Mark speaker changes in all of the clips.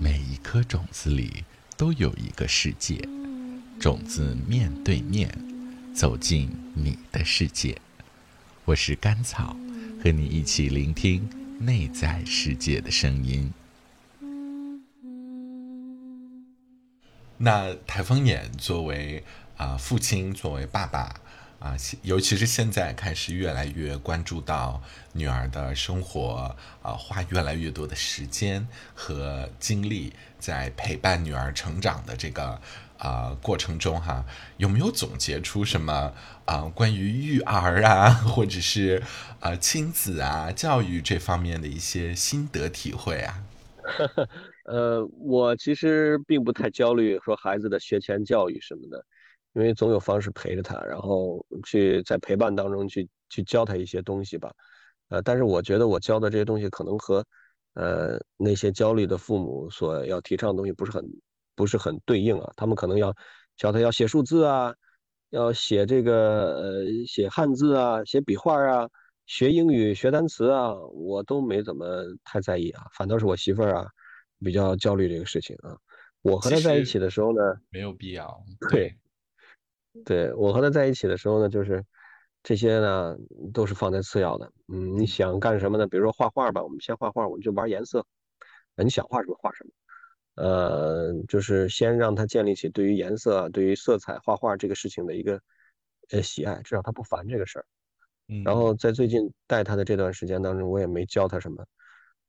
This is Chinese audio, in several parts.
Speaker 1: 每一颗种子里都有一个世界，种子面对面走进你的世界。我是甘草，和你一起聆听内在世界的声音。那台风眼作为啊父亲，作为爸爸啊，尤其是现在开始越来越关注到女儿的生活啊，花越来越多的时间和精力在陪伴女儿成长的这个啊过程中哈，有没有总结出什么啊关于育儿啊，或者是啊亲子啊教育这方面的一些心得体会啊？
Speaker 2: 呃，我其实并不太焦虑说孩子的学前教育什么的，因为总有方式陪着他，然后去在陪伴当中去去教他一些东西吧。呃，但是我觉得我教的这些东西可能和呃那些焦虑的父母所要提倡的东西不是很不是很对应啊。他们可能要教他要写数字啊，要写这个呃写汉字啊，写笔画啊，学英语学单词啊，我都没怎么太在意啊，反倒是我媳妇儿啊。比较焦虑这个事情啊，我和他在一起的时候呢，
Speaker 1: 没有必要。
Speaker 2: 对，对我和他在一起的时候呢，就是这些呢都是放在次要的。嗯，你想干什么呢？比如说画画吧，我们先画画，我们就玩颜色。你想画什么画什么。呃，就是先让他建立起对于颜色、对于色彩画画这个事情的一个呃喜爱，至少他不烦这个事儿。
Speaker 1: 嗯。
Speaker 2: 然后在最近带他的这段时间当中，我也没教他什么。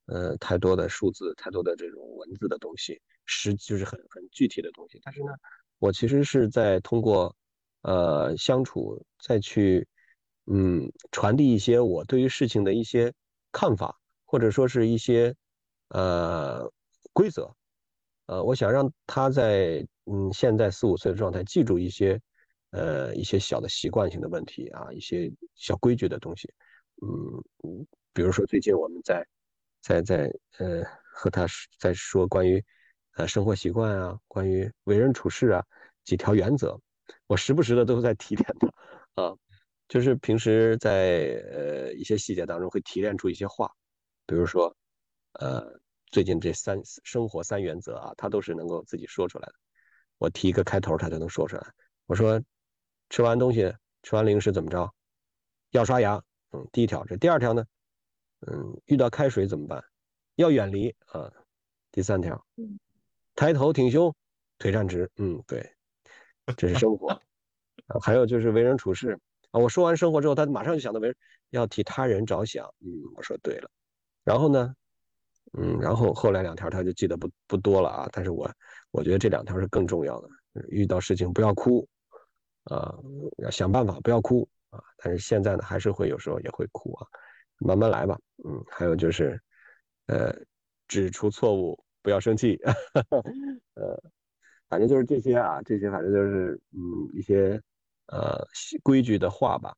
Speaker 2: 呃，太多的数字，太多的这种文字的东西，实就是很很具体的东西。但是呢，我其实是在通过呃相处，再去嗯传递一些我对于事情的一些看法，或者说是一些呃规则。呃，我想让他在嗯现在四五岁的状态记住一些呃一些小的习惯性的问题啊，一些小规矩的东西。嗯，比如说最近我们在。在在呃和他在说关于呃生活习惯啊，关于为人处事啊几条原则，我时不时的都在提点他啊，就是平时在呃一些细节当中会提炼出一些话，比如说呃最近这三生活三原则啊，他都是能够自己说出来的。我提一个开头，他就能说出来。我说吃完东西吃完零食怎么着？要刷牙，嗯，第一条。这第二条呢？嗯，遇到开水怎么办？要远离啊。第三条，抬头挺胸，腿站直。嗯，对，这是生活。啊，还有就是为人处事啊。我说完生活之后，他马上就想到为要替他人着想。嗯，我说对了。然后呢，嗯，然后后来两条他就记得不不多了啊。但是我我觉得这两条是更重要的。遇到事情不要哭啊，要想办法不要哭啊。但是现在呢，还是会有时候也会哭啊。慢慢来吧，嗯，还有就是，呃，指出错误，不要生气，呃，反正就是这些啊，这些反正就是，嗯，一些呃规矩的话吧，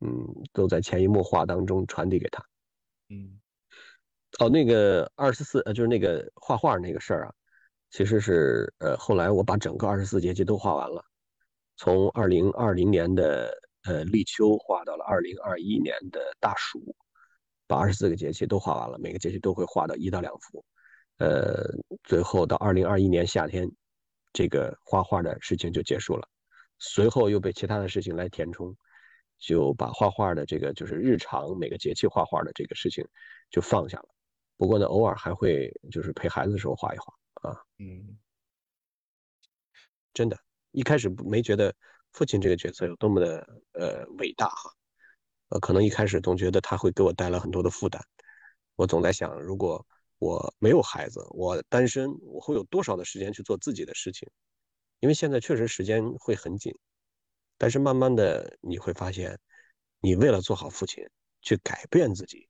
Speaker 2: 嗯，都在潜移默化当中传递给他，
Speaker 1: 嗯，
Speaker 2: 哦，那个二十四，呃，就是那个画画那个事儿啊，其实是，呃，后来我把整个二十四节气都画完了，从二零二零年的呃立秋画到了二零二一年的大暑。把二十四个节气都画完了，每个节气都会画到一到两幅，呃，最后到二零二一年夏天，这个画画的事情就结束了，随后又被其他的事情来填充，就把画画的这个就是日常每个节气画画的这个事情就放下了。不过呢，偶尔还会就是陪孩子的时候画一画啊。
Speaker 1: 嗯，
Speaker 2: 真的，一开始没觉得父亲这个角色有多么的呃伟大哈。呃，可能一开始总觉得他会给我带来很多的负担，我总在想，如果我没有孩子，我单身，我会有多少的时间去做自己的事情？因为现在确实时间会很紧，但是慢慢的你会发现，你为了做好父亲，去改变自己，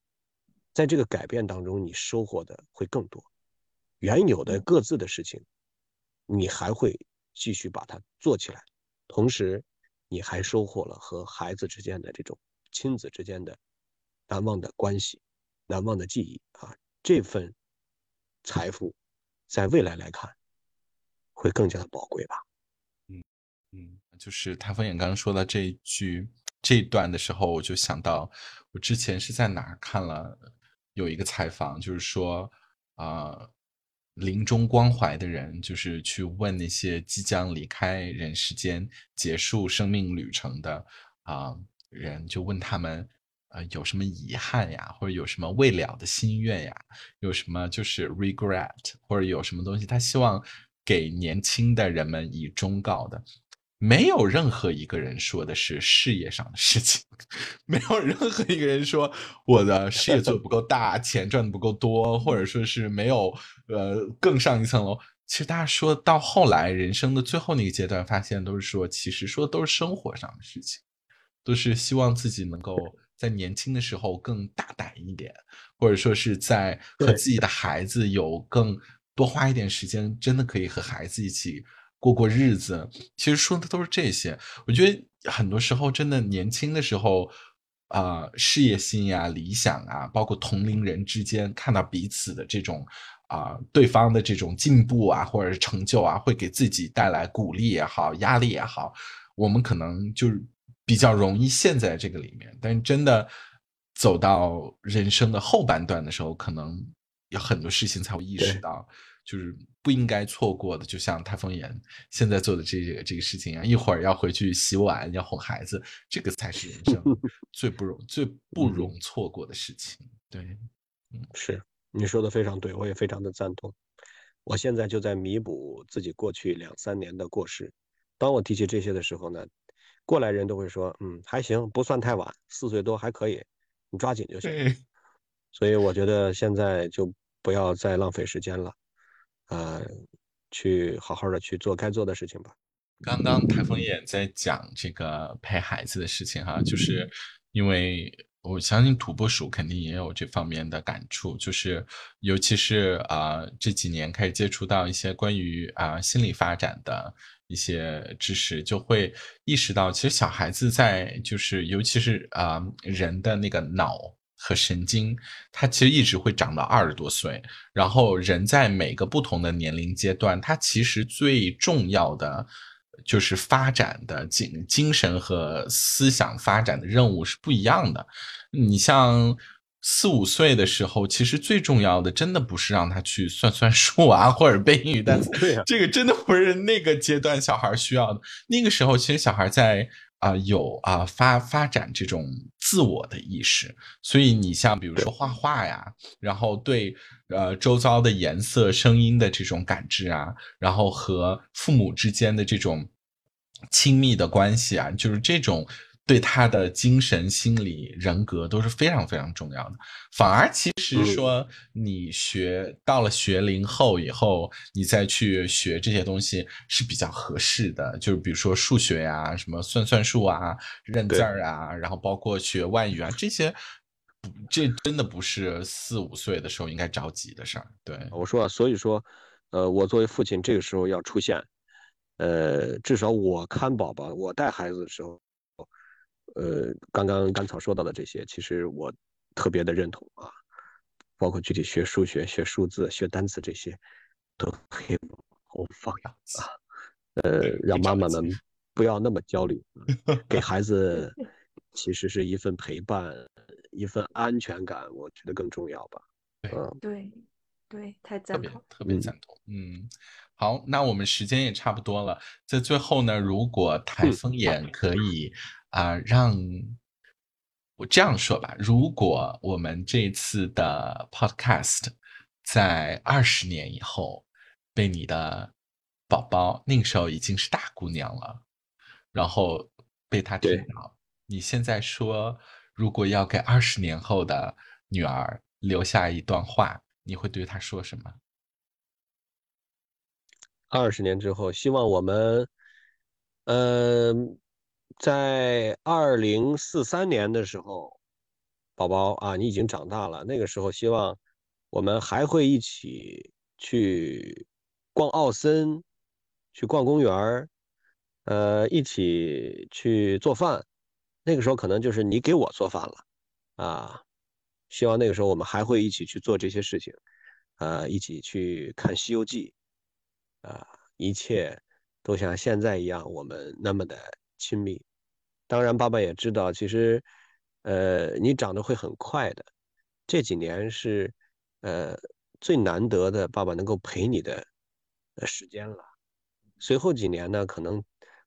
Speaker 2: 在这个改变当中，你收获的会更多。原有的各自的事情，你还会继续把它做起来，同时，你还收获了和孩子之间的这种。亲子之间的难忘的关系，难忘的记忆啊，这份财富在未来来看会更加的宝贵吧。
Speaker 1: 嗯嗯，就是台风眼刚刚说到这一句这一段的时候，我就想到我之前是在哪看了有一个采访，就是说啊。临终关怀的人，就是去问那些即将离开人世间、结束生命旅程的啊人，就问他们，呃，有什么遗憾呀，或者有什么未了的心愿呀，有什么就是 regret，或者有什么东西他希望给年轻的人们以忠告的。没有任何一个人说的是事业上的事情，没有任何一个人说我的事业做的不够大，钱赚的不够多，或者说是没有呃更上一层楼。其实大家说到后来人生的最后那个阶段，发现都是说，其实说的都是生活上的事情，都是希望自己能够在年轻的时候更大胆一点，或者说是在和自己的孩子有更多花一点时间，真的可以和孩子一起。过过日子，其实说的都是这些。我觉得很多时候，真的年轻的时候，啊，事业心呀、理想啊，包括同龄人之间看到彼此的这种啊，对方的这种进步啊，或者是成就啊，会给自己带来鼓励也好、压力也好，我们可能就比较容易陷在这个里面。但是真的走到人生的后半段的时候，可能有很多事情才会意识到。就是不应该错过的，就像台风眼现在做的这个这个事情一样，一会儿要回去洗碗，要哄孩子，这个才是人生 最不容最不容错过的事情。对，
Speaker 2: 嗯，是你说的非常对，我也非常的赞同。我现在就在弥补自己过去两三年的过失。当我提起这些的时候呢，过来人都会说，嗯，还行，不算太晚，四岁多还可以，你抓紧就行。所以我觉得现在就不要再浪费时间了。呃，去好好的去做该做的事情吧。
Speaker 1: 刚刚台风眼在讲这个陪孩子的事情哈，就是因为我相信土拨鼠肯定也有这方面的感触，就是尤其是啊这几年开始接触到一些关于啊心理发展的一些知识，就会意识到，其实小孩子在就是尤其是啊人的那个脑。和神经，它其实一直会长到二十多岁。然后，人在每个不同的年龄阶段，它其实最重要的就是发展的精精神和思想发展的任务是不一样的。你像四五岁的时候，其实最重要的真的不是让他去算算数啊，或者背英语单词。
Speaker 2: 对
Speaker 1: 这个真的不是那个阶段小孩需要的。那个时候，其实小孩在。啊，有啊，发发展这种自我的意识，所以你像比如说画画呀，然后对呃周遭的颜色、声音的这种感知啊，然后和父母之间的这种亲密的关系啊，就是这种。对他的精神、心理、人格都是非常非常重要的。反而，其实说你学到了学龄后以后，你再去学这些东西是比较合适的。就是比如说数学呀，什么算算术啊、认字儿啊，然后包括学外语啊，这些，这真的不是四五岁的时候应该着急的事儿。对，
Speaker 2: 我说啊，所以说，呃，我作为父亲，这个时候要出现，呃，至少我看宝宝，我带孩子的时候。呃，刚刚甘草说到的这些，其实我特别的认同啊，包括具体学数学、学数字、学单词这些，都可以往后放啊。呃，让妈妈们不要那么焦虑，给孩子其实是一份陪伴，一份安全感，我觉得更重要吧。
Speaker 1: 嗯，
Speaker 3: 对，对，太赞同，
Speaker 1: 特别赞同。嗯，好，那我们时间也差不多了，在最后呢，如果台风眼可以。啊，让我这样说吧，如果我们这次的 podcast 在二十年以后被你的宝宝那个时候已经是大姑娘了，然后被他听到，你现在说，如果要给二十年后的女儿留下一段话，你会对她说什么？
Speaker 2: 二十年之后，希望我们，嗯。在二零四三年的时候，宝宝啊，你已经长大了。那个时候，希望我们还会一起去逛奥森，去逛公园儿，呃，一起去做饭。那个时候可能就是你给我做饭了啊。希望那个时候我们还会一起去做这些事情，呃，一起去看《西游记》，啊，一切都像现在一样，我们那么的。亲密，当然，爸爸也知道，其实，呃，你长得会很快的，这几年是呃最难得的爸爸能够陪你的时间了。随后几年呢，可能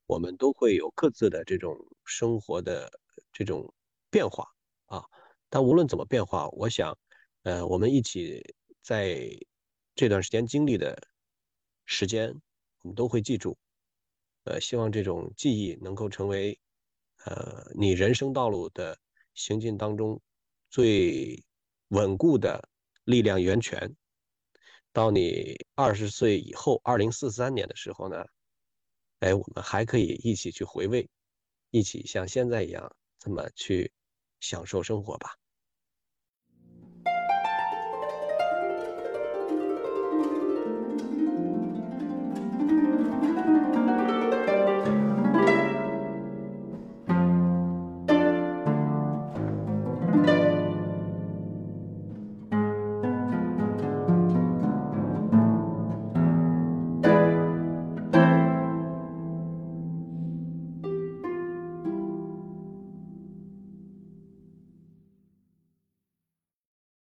Speaker 2: 我们都会有各自的这种生活的这种变化啊。但无论怎么变化，我想，呃，我们一起在这段时间经历的时间，我们都会记住。呃，希望这种记忆能够成为，呃，你人生道路的行进当中最稳固的力量源泉。到你二十岁以后，二零四三年的时候呢，哎，我们还可以一起去回味，一起像现在一样这么去享受生活吧。